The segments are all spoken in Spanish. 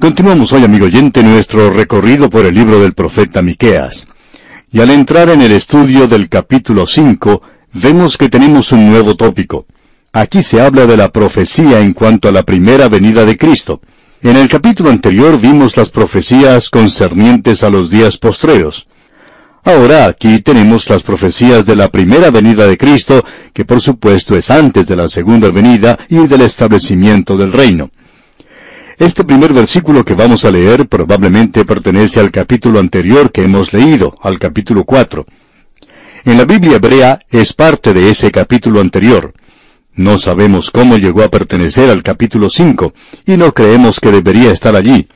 Continuamos hoy, amigo oyente, nuestro recorrido por el libro del profeta Miqueas. Y al entrar en el estudio del capítulo 5, vemos que tenemos un nuevo tópico. Aquí se habla de la profecía en cuanto a la primera venida de Cristo. En el capítulo anterior vimos las profecías concernientes a los días postreros. Ahora aquí tenemos las profecías de la primera venida de Cristo, que por supuesto es antes de la segunda venida y del establecimiento del reino. Este primer versículo que vamos a leer probablemente pertenece al capítulo anterior que hemos leído, al capítulo 4. En la Biblia hebrea es parte de ese capítulo anterior. No sabemos cómo llegó a pertenecer al capítulo 5, y no creemos que debería estar allí.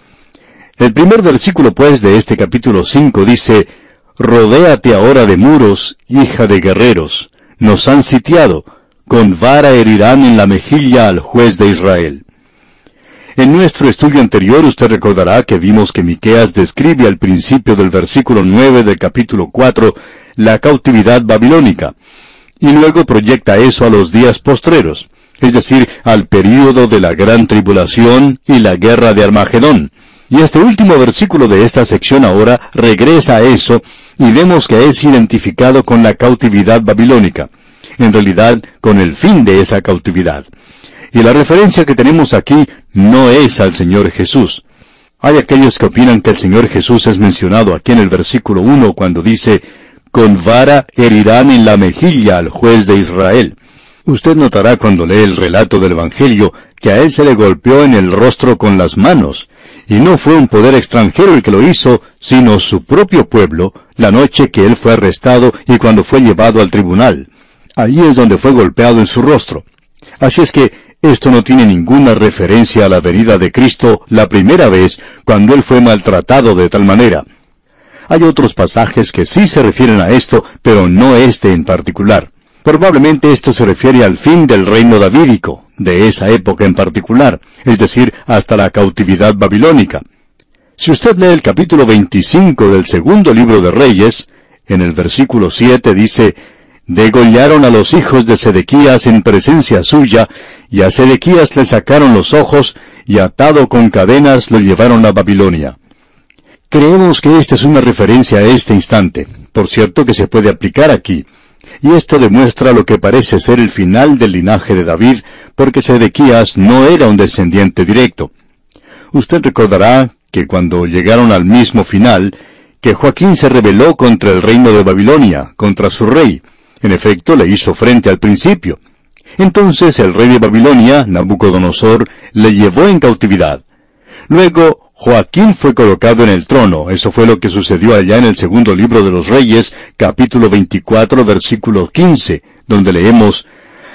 El primer versículo, pues, de este capítulo 5 dice, Rodéate ahora de muros, hija de guerreros. Nos han sitiado. Con vara herirán en la mejilla al juez de Israel. En nuestro estudio anterior usted recordará que vimos que Miqueas describe al principio del versículo 9 del capítulo 4 la cautividad babilónica, y luego proyecta eso a los días postreros, es decir, al período de la gran tribulación y la guerra de Armagedón. Y este último versículo de esta sección ahora regresa a eso y vemos que es identificado con la cautividad babilónica, en realidad con el fin de esa cautividad. Y la referencia que tenemos aquí no es al Señor Jesús. Hay aquellos que opinan que el Señor Jesús es mencionado aquí en el versículo 1 cuando dice, con vara herirán en la mejilla al juez de Israel. Usted notará cuando lee el relato del Evangelio que a él se le golpeó en el rostro con las manos, y no fue un poder extranjero el que lo hizo, sino su propio pueblo, la noche que él fue arrestado y cuando fue llevado al tribunal. Allí es donde fue golpeado en su rostro. Así es que esto no tiene ninguna referencia a la venida de Cristo la primera vez cuando Él fue maltratado de tal manera. Hay otros pasajes que sí se refieren a esto, pero no este en particular. Probablemente esto se refiere al fin del reino davídico, de esa época en particular, es decir, hasta la cautividad babilónica. Si usted lee el capítulo 25 del segundo libro de Reyes, en el versículo 7 dice, Degollaron a los hijos de Sedequías en presencia suya, y a Sedequías le sacaron los ojos, y atado con cadenas lo llevaron a Babilonia. Creemos que esta es una referencia a este instante, por cierto que se puede aplicar aquí, y esto demuestra lo que parece ser el final del linaje de David, porque Sedequías no era un descendiente directo. Usted recordará que cuando llegaron al mismo final, que Joaquín se rebeló contra el reino de Babilonia, contra su rey. En efecto, le hizo frente al principio. Entonces el rey de Babilonia, Nabucodonosor, le llevó en cautividad. Luego Joaquín fue colocado en el trono. Eso fue lo que sucedió allá en el segundo libro de los Reyes, capítulo 24, versículo 15, donde leemos,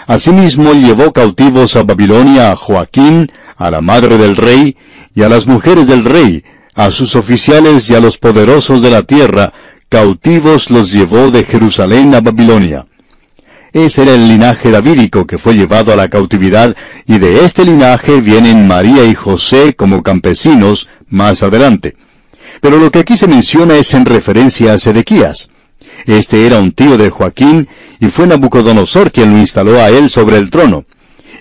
Asimismo llevó cautivos a Babilonia a Joaquín, a la madre del rey, y a las mujeres del rey, a sus oficiales y a los poderosos de la tierra, cautivos los llevó de Jerusalén a Babilonia. Ese era el linaje davídico que fue llevado a la cautividad, y de este linaje vienen María y José como campesinos más adelante. Pero lo que aquí se menciona es en referencia a Sedequías. Este era un tío de Joaquín, y fue Nabucodonosor quien lo instaló a él sobre el trono.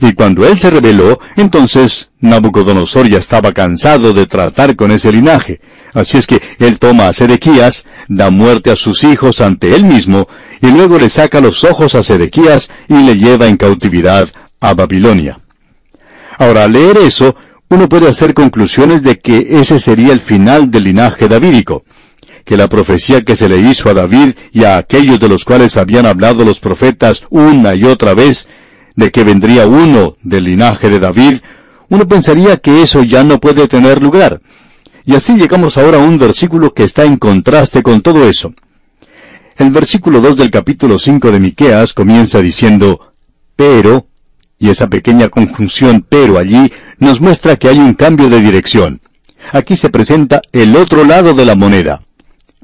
Y cuando él se rebeló, entonces Nabucodonosor ya estaba cansado de tratar con ese linaje. Así es que él toma a Sedequías, da muerte a sus hijos ante él mismo, y luego le saca los ojos a Sedequías y le lleva en cautividad a Babilonia. Ahora, al leer eso, uno puede hacer conclusiones de que ese sería el final del linaje davídico, que la profecía que se le hizo a David y a aquellos de los cuales habían hablado los profetas una y otra vez, de que vendría uno del linaje de David, uno pensaría que eso ya no puede tener lugar. Y así llegamos ahora a un versículo que está en contraste con todo eso. El versículo 2 del capítulo 5 de Miqueas comienza diciendo, pero, y esa pequeña conjunción pero allí nos muestra que hay un cambio de dirección. Aquí se presenta el otro lado de la moneda.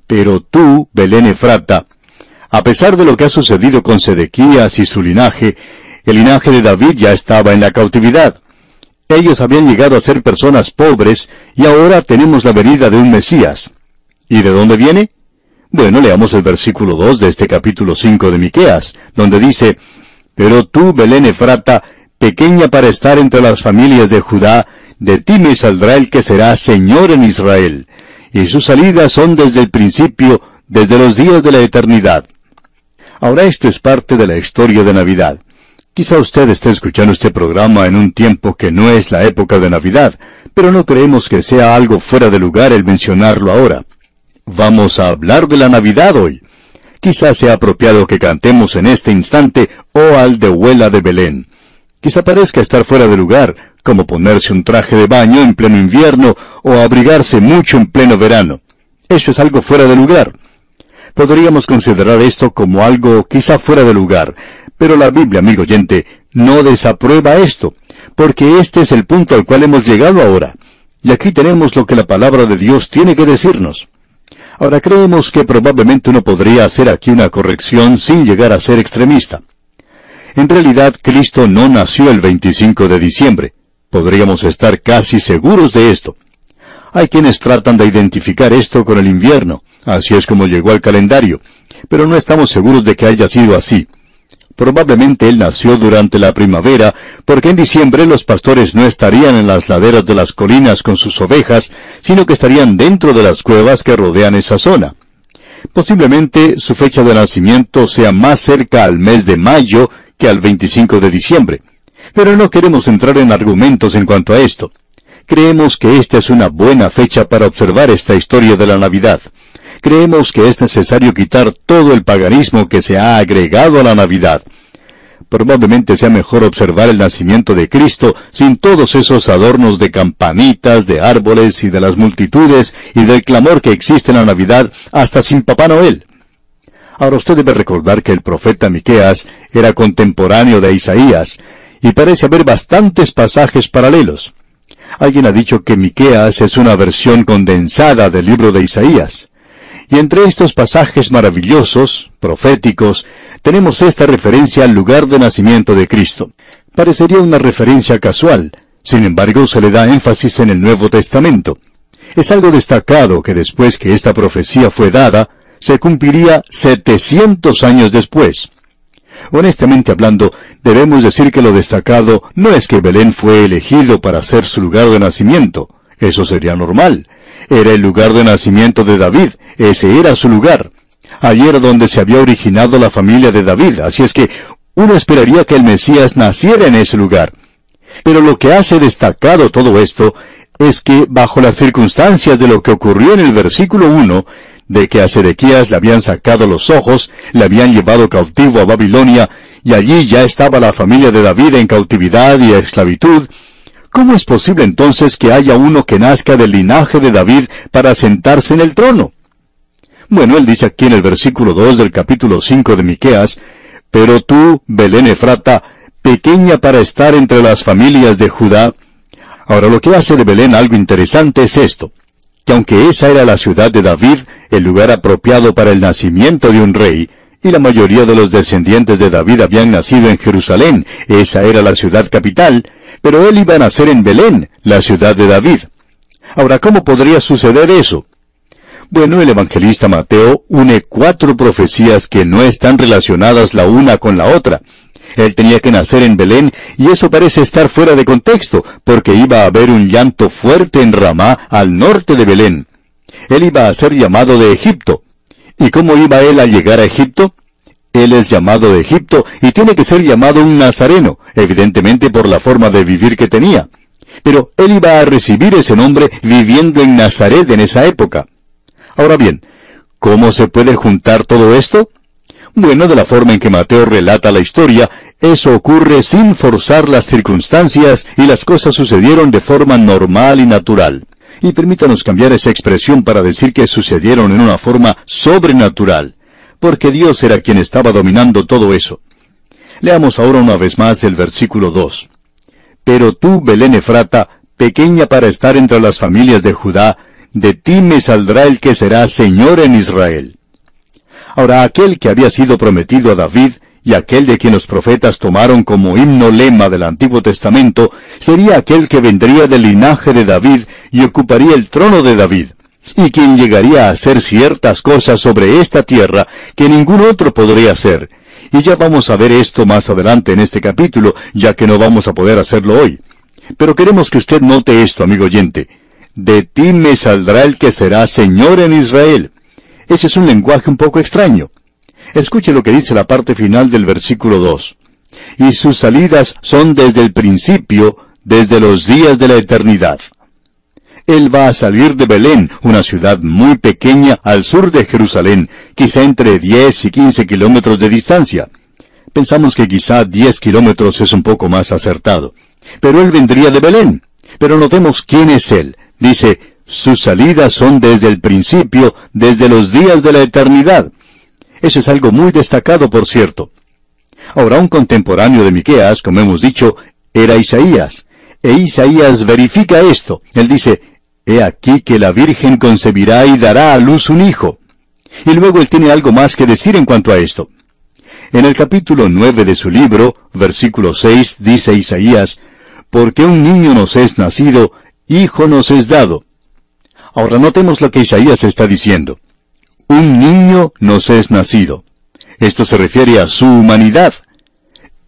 Pero tú, Belén Efrata, a pesar de lo que ha sucedido con Sedequías y su linaje, el linaje de David ya estaba en la cautividad. Ellos habían llegado a ser personas pobres y ahora tenemos la venida de un Mesías. ¿Y de dónde viene? Bueno, leamos el versículo 2 de este capítulo 5 de Miqueas, donde dice, Pero tú, Belén Efrata, pequeña para estar entre las familias de Judá, de ti me saldrá el que será Señor en Israel, y sus salidas son desde el principio, desde los días de la eternidad. Ahora esto es parte de la historia de Navidad. Quizá usted esté escuchando este programa en un tiempo que no es la época de Navidad, pero no creemos que sea algo fuera de lugar el mencionarlo ahora. Vamos a hablar de la Navidad hoy. Quizá sea apropiado que cantemos en este instante Oh Aldehuela de Belén. Quizá parezca estar fuera de lugar, como ponerse un traje de baño en pleno invierno o abrigarse mucho en pleno verano. Eso es algo fuera de lugar. Podríamos considerar esto como algo quizá fuera de lugar, pero la Biblia, amigo oyente, no desaprueba esto, porque este es el punto al cual hemos llegado ahora. Y aquí tenemos lo que la palabra de Dios tiene que decirnos. Ahora creemos que probablemente uno podría hacer aquí una corrección sin llegar a ser extremista. En realidad, Cristo no nació el 25 de diciembre. Podríamos estar casi seguros de esto. Hay quienes tratan de identificar esto con el invierno, así es como llegó al calendario, pero no estamos seguros de que haya sido así. Probablemente él nació durante la primavera, porque en diciembre los pastores no estarían en las laderas de las colinas con sus ovejas, sino que estarían dentro de las cuevas que rodean esa zona. Posiblemente su fecha de nacimiento sea más cerca al mes de mayo que al 25 de diciembre. Pero no queremos entrar en argumentos en cuanto a esto. Creemos que esta es una buena fecha para observar esta historia de la Navidad creemos que es necesario quitar todo el paganismo que se ha agregado a la Navidad. Probablemente sea mejor observar el nacimiento de Cristo sin todos esos adornos de campanitas, de árboles y de las multitudes y del clamor que existe en la Navidad hasta sin Papá Noel. Ahora usted debe recordar que el profeta Miqueas era contemporáneo de Isaías y parece haber bastantes pasajes paralelos. Alguien ha dicho que Miqueas es una versión condensada del libro de Isaías. Y entre estos pasajes maravillosos, proféticos, tenemos esta referencia al lugar de nacimiento de Cristo. Parecería una referencia casual, sin embargo se le da énfasis en el Nuevo Testamento. Es algo destacado que después que esta profecía fue dada, se cumpliría 700 años después. Honestamente hablando, debemos decir que lo destacado no es que Belén fue elegido para ser su lugar de nacimiento. Eso sería normal. Era el lugar de nacimiento de David, ese era su lugar. Allí era donde se había originado la familia de David, así es que uno esperaría que el Mesías naciera en ese lugar. Pero lo que hace destacado todo esto es que bajo las circunstancias de lo que ocurrió en el versículo 1, de que a Sedequías le habían sacado los ojos, le habían llevado cautivo a Babilonia, y allí ya estaba la familia de David en cautividad y esclavitud, ¿Cómo es posible entonces que haya uno que nazca del linaje de David para sentarse en el trono? Bueno, él dice aquí en el versículo 2 del capítulo 5 de Miqueas, Pero tú, Belén Efrata, pequeña para estar entre las familias de Judá. Ahora lo que hace de Belén algo interesante es esto, que aunque esa era la ciudad de David, el lugar apropiado para el nacimiento de un rey, y la mayoría de los descendientes de David habían nacido en Jerusalén, esa era la ciudad capital, pero él iba a nacer en Belén, la ciudad de David. Ahora, ¿cómo podría suceder eso? Bueno, el evangelista Mateo une cuatro profecías que no están relacionadas la una con la otra. Él tenía que nacer en Belén y eso parece estar fuera de contexto, porque iba a haber un llanto fuerte en Ramá, al norte de Belén. Él iba a ser llamado de Egipto. ¿Y cómo iba él a llegar a Egipto? Él es llamado de Egipto y tiene que ser llamado un nazareno, evidentemente por la forma de vivir que tenía. Pero él iba a recibir ese nombre viviendo en Nazaret en esa época. Ahora bien, ¿cómo se puede juntar todo esto? Bueno, de la forma en que Mateo relata la historia, eso ocurre sin forzar las circunstancias y las cosas sucedieron de forma normal y natural. Y permítanos cambiar esa expresión para decir que sucedieron en una forma sobrenatural porque Dios era quien estaba dominando todo eso. Leamos ahora una vez más el versículo 2. Pero tú, Belén Efrata, pequeña para estar entre las familias de Judá, de ti me saldrá el que será Señor en Israel. Ahora aquel que había sido prometido a David, y aquel de quien los profetas tomaron como himno lema del Antiguo Testamento, sería aquel que vendría del linaje de David y ocuparía el trono de David y quien llegaría a hacer ciertas cosas sobre esta tierra que ningún otro podría hacer. Y ya vamos a ver esto más adelante en este capítulo, ya que no vamos a poder hacerlo hoy. Pero queremos que usted note esto, amigo oyente. De ti me saldrá el que será Señor en Israel. Ese es un lenguaje un poco extraño. Escuche lo que dice la parte final del versículo 2. Y sus salidas son desde el principio, desde los días de la eternidad. Él va a salir de Belén, una ciudad muy pequeña al sur de Jerusalén, quizá entre 10 y 15 kilómetros de distancia. Pensamos que quizá 10 kilómetros es un poco más acertado. Pero él vendría de Belén. Pero notemos quién es él. Dice, sus salidas son desde el principio, desde los días de la eternidad. Eso es algo muy destacado, por cierto. Ahora, un contemporáneo de Miqueas, como hemos dicho, era Isaías. E Isaías verifica esto. Él dice, He aquí que la Virgen concebirá y dará a luz un hijo. Y luego él tiene algo más que decir en cuanto a esto. En el capítulo nueve de su libro, versículo seis, dice Isaías, Porque un niño nos es nacido, hijo nos es dado. Ahora notemos lo que Isaías está diciendo. Un niño nos es nacido. Esto se refiere a su humanidad.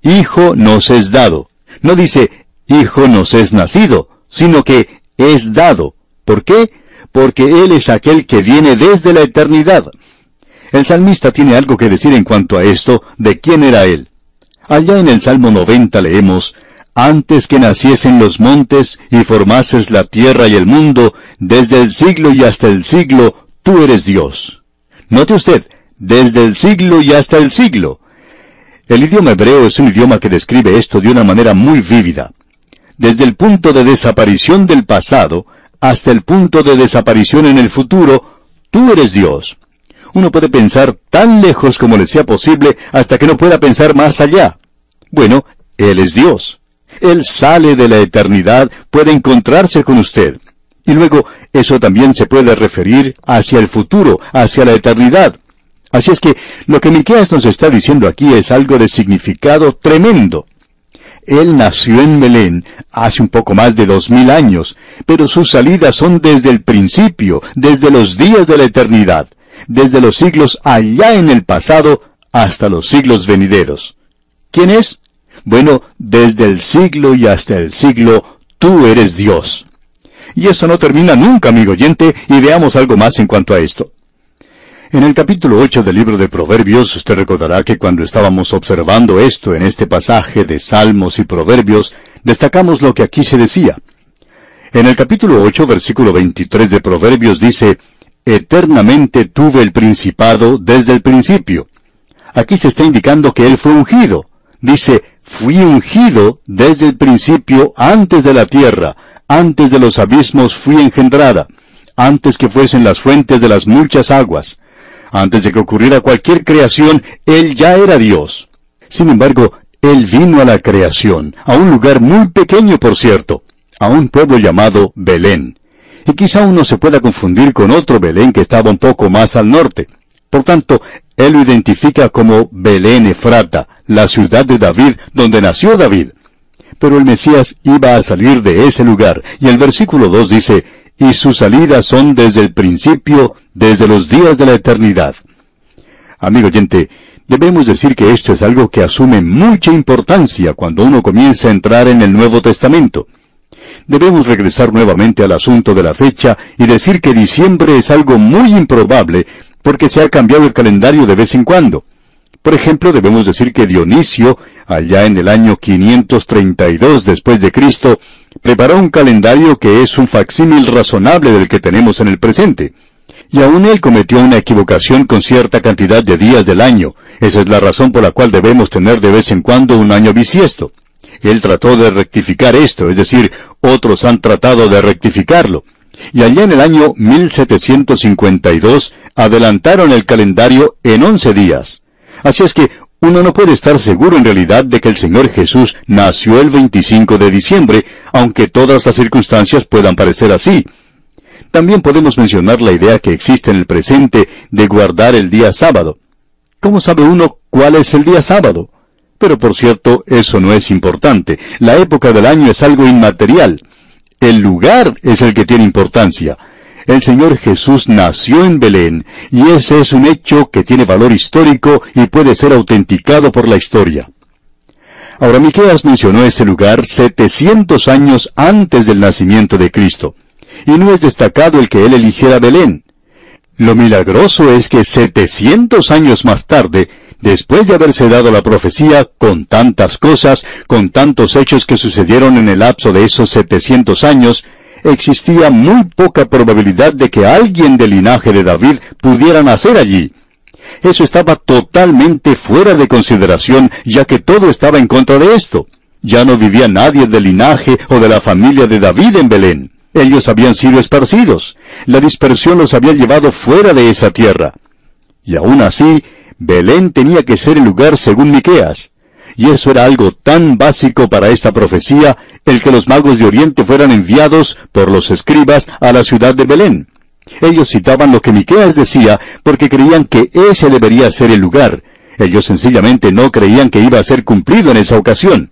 Hijo nos es dado. No dice, hijo nos es nacido, sino que es dado. ¿Por qué? Porque Él es aquel que viene desde la eternidad. El salmista tiene algo que decir en cuanto a esto, de quién era Él. Allá en el Salmo 90 leemos, Antes que naciesen los montes y formases la tierra y el mundo, desde el siglo y hasta el siglo, tú eres Dios. Note usted, desde el siglo y hasta el siglo. El idioma hebreo es un idioma que describe esto de una manera muy vívida. Desde el punto de desaparición del pasado, hasta el punto de desaparición en el futuro, tú eres Dios. Uno puede pensar tan lejos como le sea posible hasta que no pueda pensar más allá. Bueno, Él es Dios. Él sale de la eternidad, puede encontrarse con usted. Y luego, eso también se puede referir hacia el futuro, hacia la eternidad. Así es que lo que Miqueas nos está diciendo aquí es algo de significado tremendo. Él nació en Belén hace un poco más de dos mil años, pero sus salidas son desde el principio, desde los días de la eternidad, desde los siglos allá en el pasado hasta los siglos venideros. ¿Quién es? Bueno, desde el siglo y hasta el siglo, tú eres Dios. Y eso no termina nunca, amigo oyente, y veamos algo más en cuanto a esto. En el capítulo 8 del libro de Proverbios, usted recordará que cuando estábamos observando esto en este pasaje de Salmos y Proverbios, destacamos lo que aquí se decía. En el capítulo 8, versículo 23 de Proverbios dice, Eternamente tuve el principado desde el principio. Aquí se está indicando que él fue ungido. Dice, fui ungido desde el principio antes de la tierra, antes de los abismos fui engendrada, antes que fuesen las fuentes de las muchas aguas. Antes de que ocurriera cualquier creación, Él ya era Dios. Sin embargo, Él vino a la creación, a un lugar muy pequeño, por cierto, a un pueblo llamado Belén. Y quizá uno se pueda confundir con otro Belén que estaba un poco más al norte. Por tanto, Él lo identifica como Belén Efrata, la ciudad de David, donde nació David. Pero el Mesías iba a salir de ese lugar, y el versículo 2 dice, y sus salidas son desde el principio, desde los días de la eternidad. Amigo oyente, debemos decir que esto es algo que asume mucha importancia cuando uno comienza a entrar en el Nuevo Testamento. Debemos regresar nuevamente al asunto de la fecha y decir que diciembre es algo muy improbable porque se ha cambiado el calendario de vez en cuando. Por ejemplo, debemos decir que Dionisio, allá en el año 532 después de Cristo, preparó un calendario que es un facsímil razonable del que tenemos en el presente. Y aún él cometió una equivocación con cierta cantidad de días del año. Esa es la razón por la cual debemos tener de vez en cuando un año bisiesto. Él trató de rectificar esto, es decir, otros han tratado de rectificarlo. Y allá en el año 1752 adelantaron el calendario en once días. Así es que uno no puede estar seguro en realidad de que el Señor Jesús nació el 25 de diciembre, aunque todas las circunstancias puedan parecer así. También podemos mencionar la idea que existe en el presente de guardar el día sábado. ¿Cómo sabe uno cuál es el día sábado? Pero por cierto, eso no es importante. La época del año es algo inmaterial. El lugar es el que tiene importancia. El Señor Jesús nació en Belén, y ese es un hecho que tiene valor histórico y puede ser autenticado por la historia. Ahora Miqueas mencionó ese lugar 700 años antes del nacimiento de Cristo, y no es destacado el que él eligiera Belén. Lo milagroso es que 700 años más tarde, después de haberse dado la profecía con tantas cosas, con tantos hechos que sucedieron en el lapso de esos 700 años, existía muy poca probabilidad de que alguien del linaje de David pudiera nacer allí. Eso estaba totalmente fuera de consideración, ya que todo estaba en contra de esto. Ya no vivía nadie del linaje o de la familia de David en Belén. Ellos habían sido esparcidos. La dispersión los había llevado fuera de esa tierra. Y aún así, Belén tenía que ser el lugar según Miqueas. Y eso era algo tan básico para esta profecía, el que los magos de Oriente fueran enviados por los escribas a la ciudad de Belén. Ellos citaban lo que Miqueas decía porque creían que ese debería ser el lugar. Ellos sencillamente no creían que iba a ser cumplido en esa ocasión.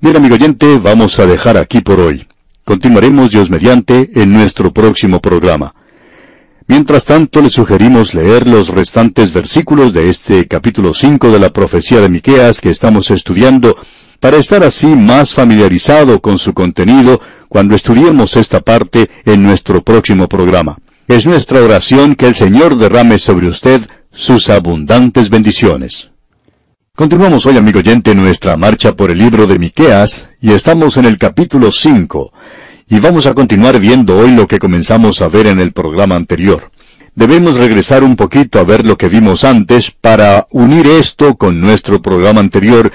Bien, amigo oyente, vamos a dejar aquí por hoy. Continuaremos Dios mediante en nuestro próximo programa. Mientras tanto, le sugerimos leer los restantes versículos de este capítulo 5 de la profecía de Miqueas que estamos estudiando para estar así más familiarizado con su contenido cuando estudiemos esta parte en nuestro próximo programa. Es nuestra oración que el Señor derrame sobre usted sus abundantes bendiciones. Continuamos hoy, amigo oyente, nuestra marcha por el libro de Miqueas y estamos en el capítulo 5 y vamos a continuar viendo hoy lo que comenzamos a ver en el programa anterior. Debemos regresar un poquito a ver lo que vimos antes para unir esto con nuestro programa anterior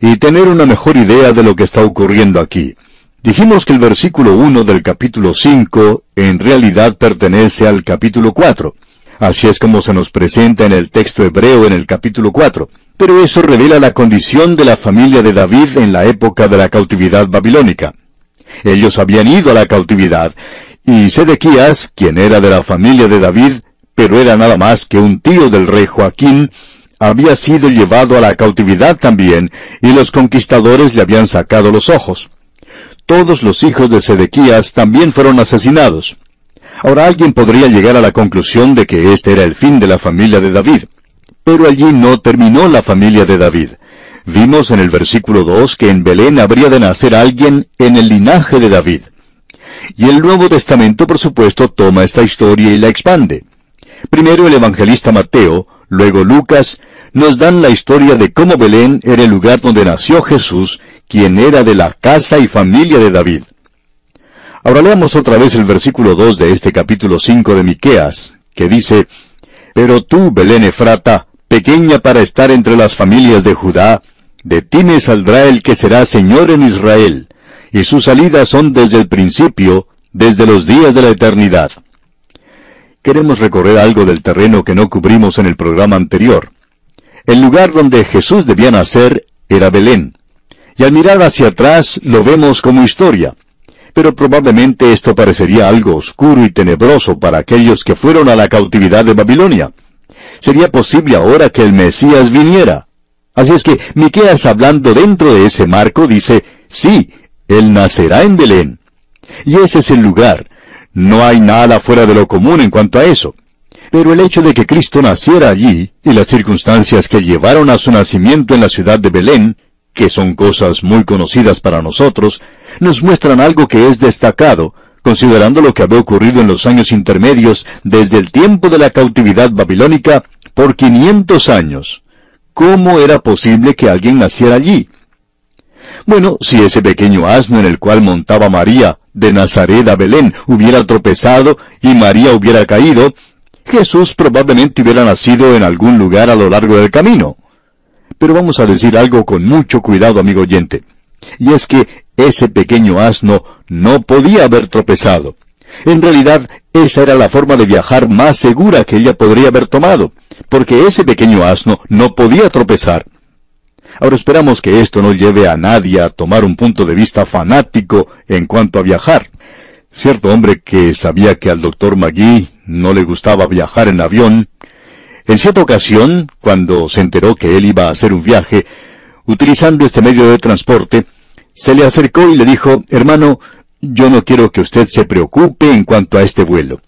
y tener una mejor idea de lo que está ocurriendo aquí. Dijimos que el versículo 1 del capítulo 5 en realidad pertenece al capítulo 4. Así es como se nos presenta en el texto hebreo en el capítulo 4. Pero eso revela la condición de la familia de David en la época de la cautividad babilónica. Ellos habían ido a la cautividad, y Sedequías, quien era de la familia de David, pero era nada más que un tío del rey Joaquín, había sido llevado a la cautividad también, y los conquistadores le habían sacado los ojos todos los hijos de Sedequías también fueron asesinados. Ahora alguien podría llegar a la conclusión de que este era el fin de la familia de David. Pero allí no terminó la familia de David. Vimos en el versículo 2 que en Belén habría de nacer alguien en el linaje de David. Y el Nuevo Testamento, por supuesto, toma esta historia y la expande. Primero el evangelista Mateo, luego Lucas, nos dan la historia de cómo Belén era el lugar donde nació Jesús quien era de la casa y familia de David. Ahora leamos otra vez el versículo 2 de este capítulo 5 de Miqueas, que dice, Pero tú, Belén Efrata, pequeña para estar entre las familias de Judá, de ti me saldrá el que será Señor en Israel, y sus salidas son desde el principio, desde los días de la eternidad. Queremos recorrer algo del terreno que no cubrimos en el programa anterior. El lugar donde Jesús debía nacer era Belén y al mirar hacia atrás lo vemos como historia. Pero probablemente esto parecería algo oscuro y tenebroso para aquellos que fueron a la cautividad de Babilonia. Sería posible ahora que el Mesías viniera. Así es que Miqueas hablando dentro de ese marco dice, sí, él nacerá en Belén. Y ese es el lugar. No hay nada fuera de lo común en cuanto a eso. Pero el hecho de que Cristo naciera allí y las circunstancias que llevaron a su nacimiento en la ciudad de Belén que son cosas muy conocidas para nosotros, nos muestran algo que es destacado, considerando lo que había ocurrido en los años intermedios desde el tiempo de la cautividad babilónica por 500 años. ¿Cómo era posible que alguien naciera allí? Bueno, si ese pequeño asno en el cual montaba María, de Nazaret a Belén, hubiera tropezado y María hubiera caído, Jesús probablemente hubiera nacido en algún lugar a lo largo del camino. Pero vamos a decir algo con mucho cuidado, amigo oyente. Y es que ese pequeño asno no podía haber tropezado. En realidad, esa era la forma de viajar más segura que ella podría haber tomado, porque ese pequeño asno no podía tropezar. Ahora esperamos que esto no lleve a nadie a tomar un punto de vista fanático en cuanto a viajar. Cierto hombre que sabía que al doctor Magui no le gustaba viajar en avión, en cierta ocasión, cuando se enteró que él iba a hacer un viaje, utilizando este medio de transporte, se le acercó y le dijo, hermano, yo no quiero que usted se preocupe en cuanto a este vuelo.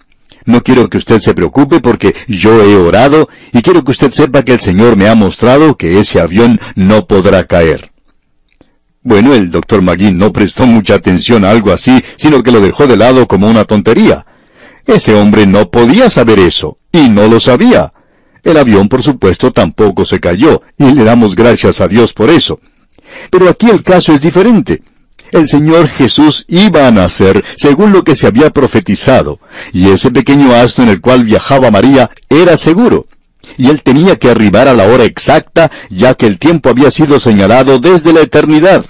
No quiero que usted se preocupe porque yo he orado y quiero que usted sepa que el Señor me ha mostrado que ese avión no podrá caer. Bueno, el doctor Magui no prestó mucha atención a algo así, sino que lo dejó de lado como una tontería. Ese hombre no podía saber eso, y no lo sabía. El avión, por supuesto, tampoco se cayó, y le damos gracias a Dios por eso. Pero aquí el caso es diferente. El Señor Jesús iba a nacer según lo que se había profetizado, y ese pequeño asno en el cual viajaba María era seguro y él tenía que arribar a la hora exacta, ya que el tiempo había sido señalado desde la eternidad.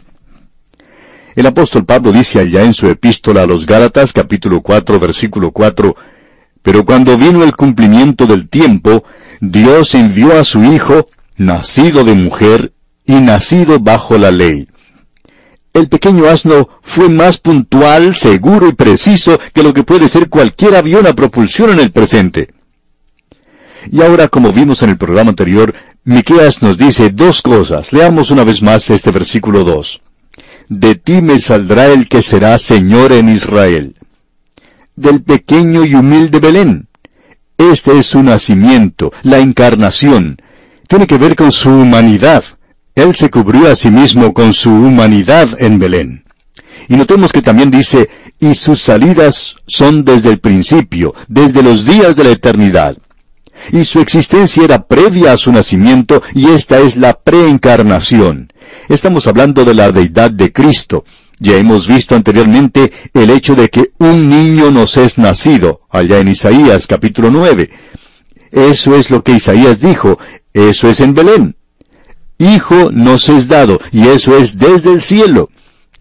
El apóstol Pablo dice allá en su epístola a los Gálatas capítulo 4 versículo 4, Pero cuando vino el cumplimiento del tiempo, Dios envió a su Hijo, nacido de mujer y nacido bajo la ley. El pequeño asno fue más puntual, seguro y preciso que lo que puede ser cualquier avión a propulsión en el presente. Y ahora, como vimos en el programa anterior, Miqueas nos dice dos cosas. Leamos una vez más este versículo 2. De ti me saldrá el que será Señor en Israel. Del pequeño y humilde Belén. Este es su nacimiento, la encarnación. Tiene que ver con su humanidad. Él se cubrió a sí mismo con su humanidad en Belén. Y notemos que también dice, y sus salidas son desde el principio, desde los días de la eternidad y su existencia era previa a su nacimiento y esta es la preencarnación. Estamos hablando de la deidad de Cristo. Ya hemos visto anteriormente el hecho de que un niño nos es nacido, allá en Isaías capítulo 9. Eso es lo que Isaías dijo, eso es en Belén. Hijo nos es dado, y eso es desde el cielo.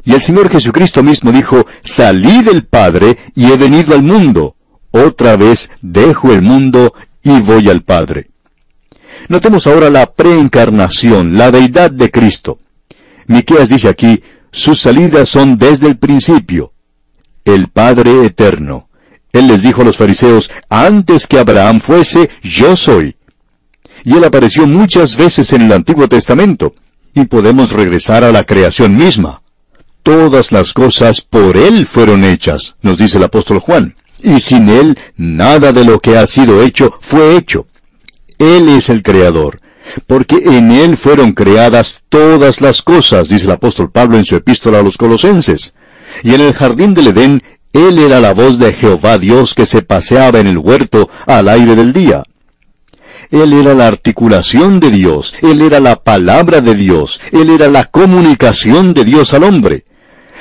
Y el Señor Jesucristo mismo dijo, salí del Padre y he venido al mundo. Otra vez dejo el mundo y voy al Padre. Notemos ahora la preencarnación, la deidad de Cristo. Miqueas dice aquí, sus salidas son desde el principio. El Padre eterno. Él les dijo a los fariseos, antes que Abraham fuese, yo soy. Y él apareció muchas veces en el Antiguo Testamento, y podemos regresar a la creación misma. Todas las cosas por él fueron hechas, nos dice el apóstol Juan y sin Él nada de lo que ha sido hecho fue hecho. Él es el Creador, porque en Él fueron creadas todas las cosas, dice el apóstol Pablo en su epístola a los Colosenses. Y en el jardín del Edén, Él era la voz de Jehová Dios que se paseaba en el huerto al aire del día. Él era la articulación de Dios, Él era la palabra de Dios, Él era la comunicación de Dios al hombre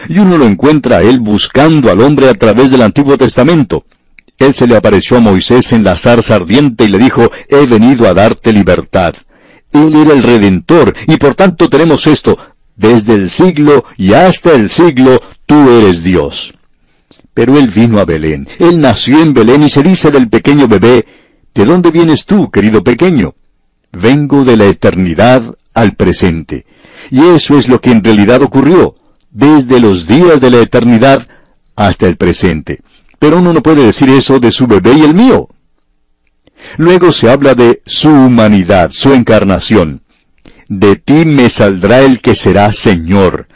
y uno lo encuentra a él buscando al hombre a través del Antiguo Testamento. Él se le apareció a Moisés en la zarza ardiente y le dijo, he venido a darte libertad. Él era el Redentor, y por tanto tenemos esto, desde el siglo y hasta el siglo, tú eres Dios. Pero él vino a Belén, él nació en Belén y se dice del pequeño bebé, ¿de dónde vienes tú, querido pequeño? Vengo de la eternidad al presente. Y eso es lo que en realidad ocurrió desde los días de la eternidad hasta el presente. Pero uno no puede decir eso de su bebé y el mío. Luego se habla de su humanidad, su encarnación. De ti me saldrá el que será Señor.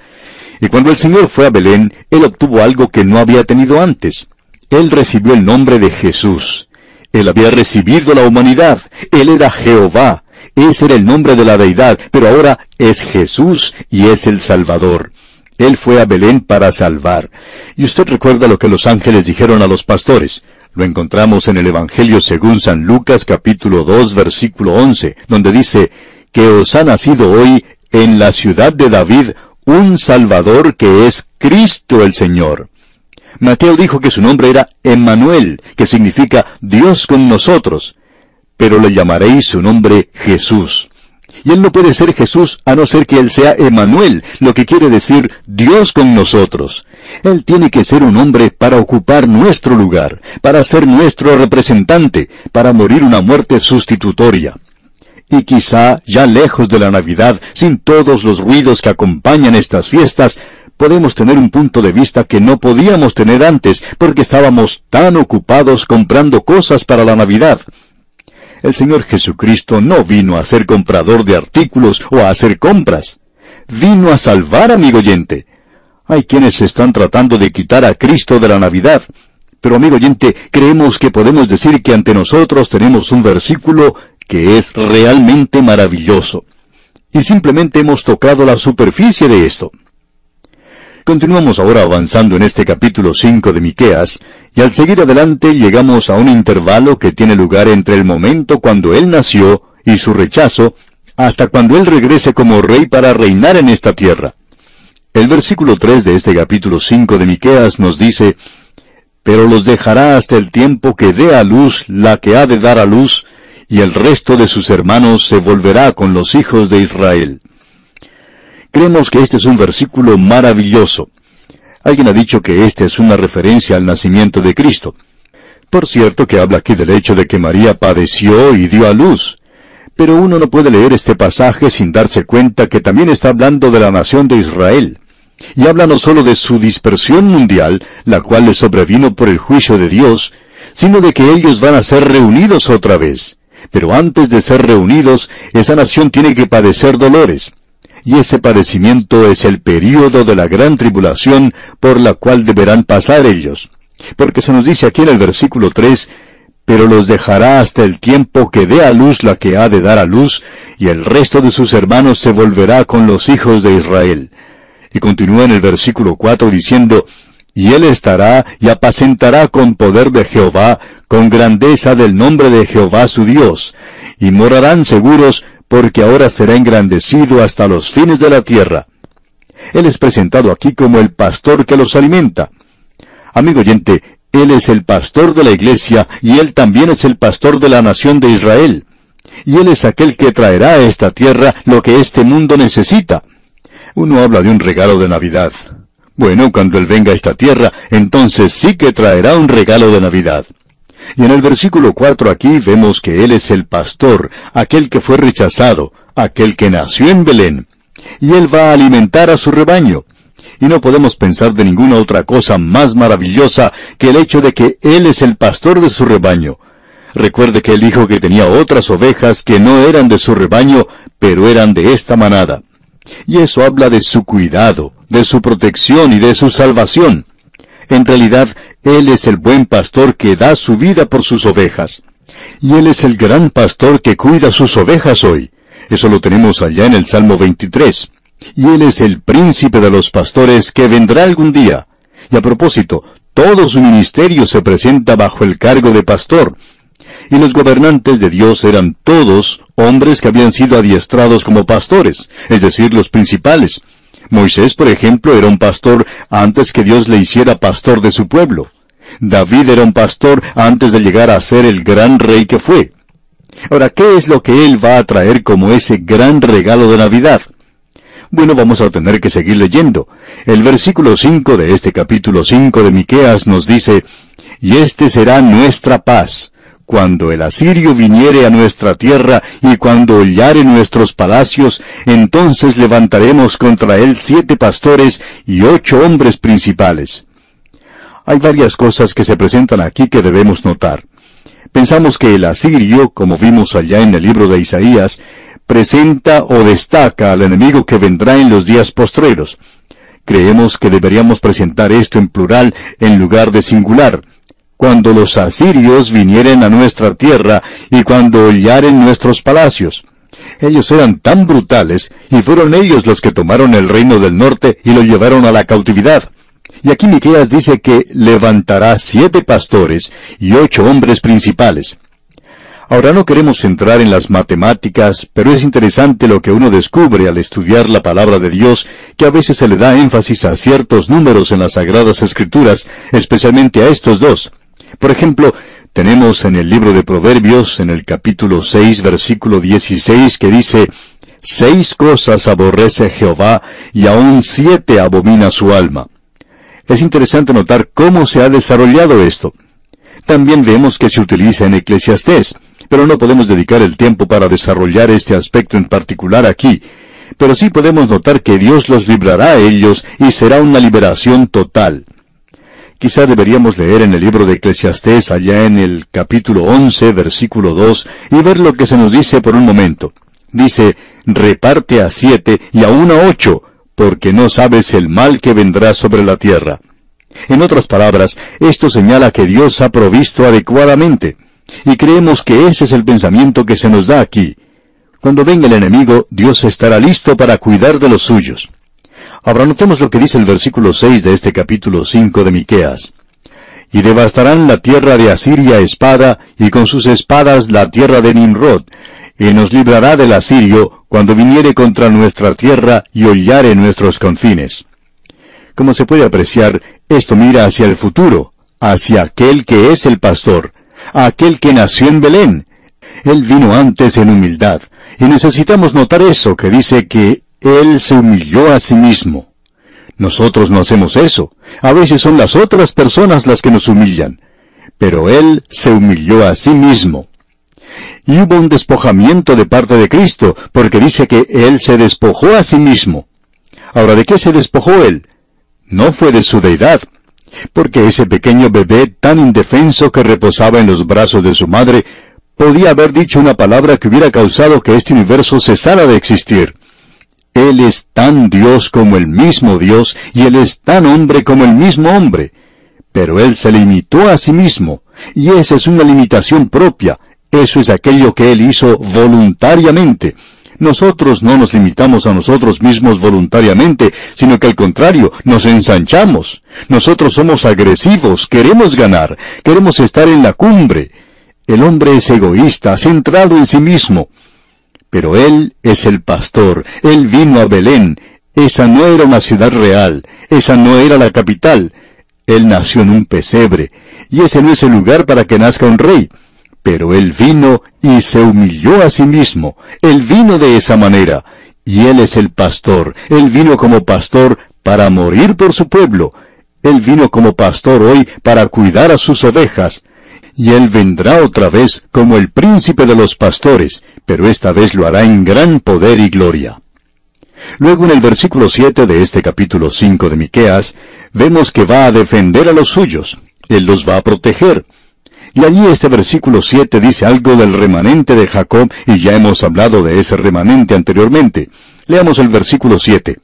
Y cuando el Señor fue a Belén, Él obtuvo algo que no había tenido antes. Él recibió el nombre de Jesús. Él había recibido la humanidad. Él era Jehová. Ese era el nombre de la deidad, pero ahora es Jesús y es el Salvador. Él fue a Belén para salvar. Y usted recuerda lo que los ángeles dijeron a los pastores. Lo encontramos en el Evangelio según San Lucas capítulo 2 versículo 11, donde dice, que os ha nacido hoy en la ciudad de David un Salvador que es Cristo el Señor. Mateo dijo que su nombre era Emmanuel, que significa Dios con nosotros, pero le llamaréis su nombre Jesús. Y Él no puede ser Jesús a no ser que Él sea Emanuel, lo que quiere decir Dios con nosotros. Él tiene que ser un hombre para ocupar nuestro lugar, para ser nuestro representante, para morir una muerte sustitutoria. Y quizá, ya lejos de la Navidad, sin todos los ruidos que acompañan estas fiestas, podemos tener un punto de vista que no podíamos tener antes, porque estábamos tan ocupados comprando cosas para la Navidad. El Señor Jesucristo no vino a ser comprador de artículos o a hacer compras. Vino a salvar, amigo oyente. Hay quienes están tratando de quitar a Cristo de la Navidad. Pero, amigo oyente, creemos que podemos decir que ante nosotros tenemos un versículo que es realmente maravilloso. Y simplemente hemos tocado la superficie de esto. Continuamos ahora avanzando en este capítulo 5 de Miqueas, y al seguir adelante llegamos a un intervalo que tiene lugar entre el momento cuando él nació y su rechazo, hasta cuando él regrese como rey para reinar en esta tierra. El versículo 3 de este capítulo 5 de Miqueas nos dice, Pero los dejará hasta el tiempo que dé a luz la que ha de dar a luz, y el resto de sus hermanos se volverá con los hijos de Israel. Creemos que este es un versículo maravilloso. Alguien ha dicho que este es una referencia al nacimiento de Cristo. Por cierto que habla aquí del hecho de que María padeció y dio a luz. Pero uno no puede leer este pasaje sin darse cuenta que también está hablando de la nación de Israel. Y habla no solo de su dispersión mundial, la cual le sobrevino por el juicio de Dios, sino de que ellos van a ser reunidos otra vez. Pero antes de ser reunidos, esa nación tiene que padecer dolores. Y ese padecimiento es el período de la gran tribulación por la cual deberán pasar ellos. Porque se nos dice aquí en el versículo 3, pero los dejará hasta el tiempo que dé a luz la que ha de dar a luz, y el resto de sus hermanos se volverá con los hijos de Israel. Y continúa en el versículo 4 diciendo, y él estará y apacentará con poder de Jehová, con grandeza del nombre de Jehová su Dios, y morarán seguros, porque ahora será engrandecido hasta los fines de la tierra. Él es presentado aquí como el pastor que los alimenta. Amigo oyente, él es el pastor de la iglesia y Él también es el pastor de la nación de Israel. Y Él es aquel que traerá a esta tierra lo que este mundo necesita. Uno habla de un regalo de Navidad. Bueno, cuando Él venga a esta tierra, entonces sí que traerá un regalo de Navidad. Y en el versículo 4 aquí vemos que Él es el pastor, aquel que fue rechazado, aquel que nació en Belén. Y Él va a alimentar a su rebaño y no podemos pensar de ninguna otra cosa más maravillosa que el hecho de que Él es el pastor de su rebaño. Recuerde que Él dijo que tenía otras ovejas que no eran de su rebaño, pero eran de esta manada. Y eso habla de su cuidado, de su protección y de su salvación. En realidad, Él es el buen pastor que da su vida por sus ovejas. Y Él es el gran pastor que cuida sus ovejas hoy. Eso lo tenemos allá en el Salmo 23 y Él es el príncipe de los pastores que vendrá algún día. Y a propósito, todo su ministerio se presenta bajo el cargo de pastor. Y los gobernantes de Dios eran todos hombres que habían sido adiestrados como pastores, es decir, los principales. Moisés, por ejemplo, era un pastor antes que Dios le hiciera pastor de su pueblo. David era un pastor antes de llegar a ser el gran rey que fue. Ahora, ¿qué es lo que él va a traer como ese gran regalo de Navidad? Bueno, vamos a tener que seguir leyendo. El versículo 5 de este capítulo 5 de Miqueas nos dice, Y este será nuestra paz, cuando el asirio viniere a nuestra tierra y cuando hollare nuestros palacios, entonces levantaremos contra él siete pastores y ocho hombres principales. Hay varias cosas que se presentan aquí que debemos notar. Pensamos que el asirio, como vimos allá en el libro de Isaías, presenta o destaca al enemigo que vendrá en los días postreros. Creemos que deberíamos presentar esto en plural en lugar de singular. Cuando los asirios vinieren a nuestra tierra y cuando hollaren nuestros palacios. Ellos eran tan brutales y fueron ellos los que tomaron el reino del norte y lo llevaron a la cautividad. Y aquí Miqueas dice que levantará siete pastores y ocho hombres principales. Ahora no queremos entrar en las matemáticas, pero es interesante lo que uno descubre al estudiar la palabra de Dios, que a veces se le da énfasis a ciertos números en las Sagradas Escrituras, especialmente a estos dos. Por ejemplo, tenemos en el libro de Proverbios, en el capítulo 6, versículo 16, que dice, Seis cosas aborrece Jehová, y aún siete abomina su alma. Es interesante notar cómo se ha desarrollado esto. También vemos que se utiliza en Eclesiastés pero no podemos dedicar el tiempo para desarrollar este aspecto en particular aquí. Pero sí podemos notar que Dios los librará a ellos y será una liberación total. Quizá deberíamos leer en el libro de Eclesiastés allá en el capítulo 11, versículo 2, y ver lo que se nos dice por un momento. Dice, reparte a siete y aún a ocho, porque no sabes el mal que vendrá sobre la tierra. En otras palabras, esto señala que Dios ha provisto adecuadamente. Y creemos que ese es el pensamiento que se nos da aquí. Cuando venga el enemigo, Dios estará listo para cuidar de los suyos. Ahora notemos lo que dice el versículo 6 de este capítulo 5 de Miqueas. Y devastarán la tierra de Asiria espada, y con sus espadas la tierra de Nimrod, y nos librará del asirio cuando viniere contra nuestra tierra y hollare nuestros confines. Como se puede apreciar, esto mira hacia el futuro, hacia aquel que es el pastor, aquel que nació en Belén. Él vino antes en humildad, y necesitamos notar eso que dice que Él se humilló a sí mismo. Nosotros no hacemos eso. A veces son las otras personas las que nos humillan. Pero Él se humilló a sí mismo. Y hubo un despojamiento de parte de Cristo, porque dice que Él se despojó a sí mismo. Ahora, ¿de qué se despojó Él? No fue de su deidad, porque ese pequeño bebé tan indefenso que reposaba en los brazos de su madre podía haber dicho una palabra que hubiera causado que este universo cesara de existir. Él es tan Dios como el mismo Dios y Él es tan hombre como el mismo hombre. Pero Él se limitó a sí mismo, y esa es una limitación propia, eso es aquello que Él hizo voluntariamente. Nosotros no nos limitamos a nosotros mismos voluntariamente, sino que al contrario, nos ensanchamos. Nosotros somos agresivos, queremos ganar, queremos estar en la cumbre. El hombre es egoísta, centrado en sí mismo. Pero Él es el pastor, Él vino a Belén. Esa no era una ciudad real, esa no era la capital. Él nació en un pesebre, y ese no es el lugar para que nazca un rey. Pero Él vino y se humilló a sí mismo. Él vino de esa manera. Y Él es el pastor. Él vino como pastor para morir por su pueblo. Él vino como pastor hoy para cuidar a sus ovejas. Y Él vendrá otra vez como el príncipe de los pastores, pero esta vez lo hará en gran poder y gloria. Luego en el versículo 7 de este capítulo 5 de Miqueas, vemos que va a defender a los suyos. Él los va a proteger. Y allí este versículo 7 dice algo del remanente de Jacob, y ya hemos hablado de ese remanente anteriormente. Leamos el versículo 7.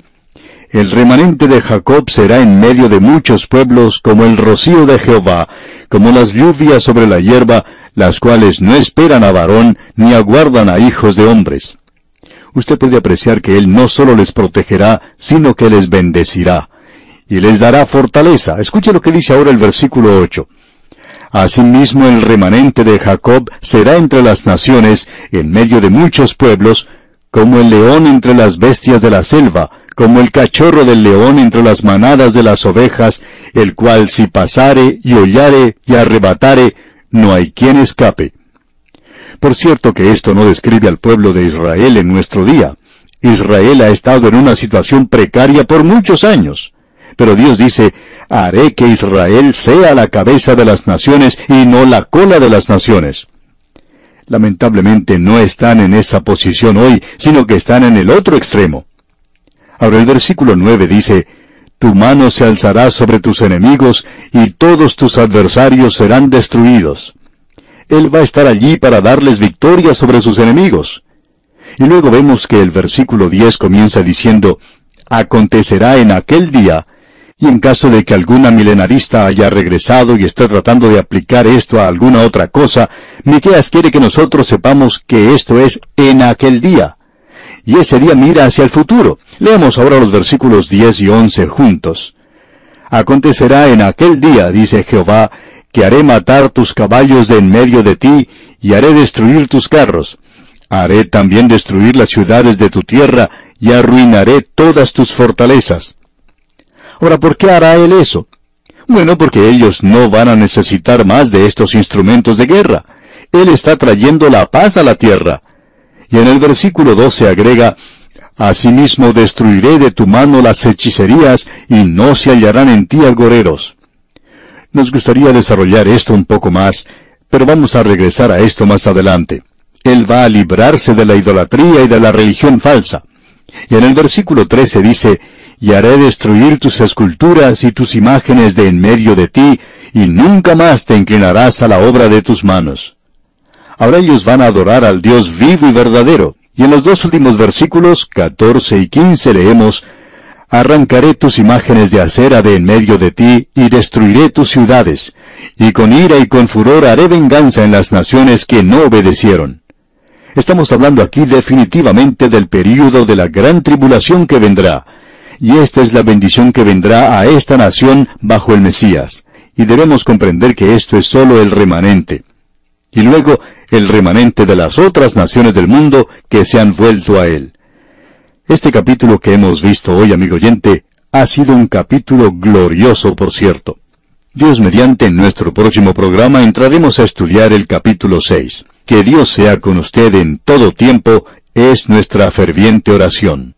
El remanente de Jacob será en medio de muchos pueblos como el rocío de Jehová, como las lluvias sobre la hierba, las cuales no esperan a varón ni aguardan a hijos de hombres. Usted puede apreciar que Él no solo les protegerá, sino que les bendecirá. Y les dará fortaleza. Escuche lo que dice ahora el versículo 8. Asimismo el remanente de Jacob será entre las naciones, en medio de muchos pueblos, como el león entre las bestias de la selva, como el cachorro del león entre las manadas de las ovejas, el cual si pasare y hollare y arrebatare, no hay quien escape. Por cierto que esto no describe al pueblo de Israel en nuestro día. Israel ha estado en una situación precaria por muchos años. Pero Dios dice, haré que Israel sea la cabeza de las naciones y no la cola de las naciones. Lamentablemente no están en esa posición hoy, sino que están en el otro extremo. Ahora el versículo 9 dice, Tu mano se alzará sobre tus enemigos y todos tus adversarios serán destruidos. Él va a estar allí para darles victoria sobre sus enemigos. Y luego vemos que el versículo 10 comienza diciendo, Acontecerá en aquel día y en caso de que alguna milenarista haya regresado y esté tratando de aplicar esto a alguna otra cosa, Miqueas quiere que nosotros sepamos que esto es en aquel día. Y ese día mira hacia el futuro. Leamos ahora los versículos 10 y 11 juntos. Acontecerá en aquel día, dice Jehová, que haré matar tus caballos de en medio de ti, y haré destruir tus carros. Haré también destruir las ciudades de tu tierra, y arruinaré todas tus fortalezas. Ahora, ¿por qué hará él eso? Bueno, porque ellos no van a necesitar más de estos instrumentos de guerra. Él está trayendo la paz a la tierra. Y en el versículo 12 agrega, Asimismo destruiré de tu mano las hechicerías y no se hallarán en ti algoreros. Nos gustaría desarrollar esto un poco más, pero vamos a regresar a esto más adelante. Él va a librarse de la idolatría y de la religión falsa. Y en el versículo 13 dice, y haré destruir tus esculturas y tus imágenes de en medio de ti, y nunca más te inclinarás a la obra de tus manos. Ahora ellos van a adorar al Dios vivo y verdadero, y en los dos últimos versículos, 14 y 15, leemos, Arrancaré tus imágenes de acera de en medio de ti, y destruiré tus ciudades, y con ira y con furor haré venganza en las naciones que no obedecieron. Estamos hablando aquí definitivamente del período de la gran tribulación que vendrá, y esta es la bendición que vendrá a esta nación bajo el Mesías. Y debemos comprender que esto es sólo el remanente. Y luego el remanente de las otras naciones del mundo que se han vuelto a él. Este capítulo que hemos visto hoy, amigo oyente, ha sido un capítulo glorioso, por cierto. Dios mediante nuestro próximo programa entraremos a estudiar el capítulo 6. Que Dios sea con usted en todo tiempo es nuestra ferviente oración.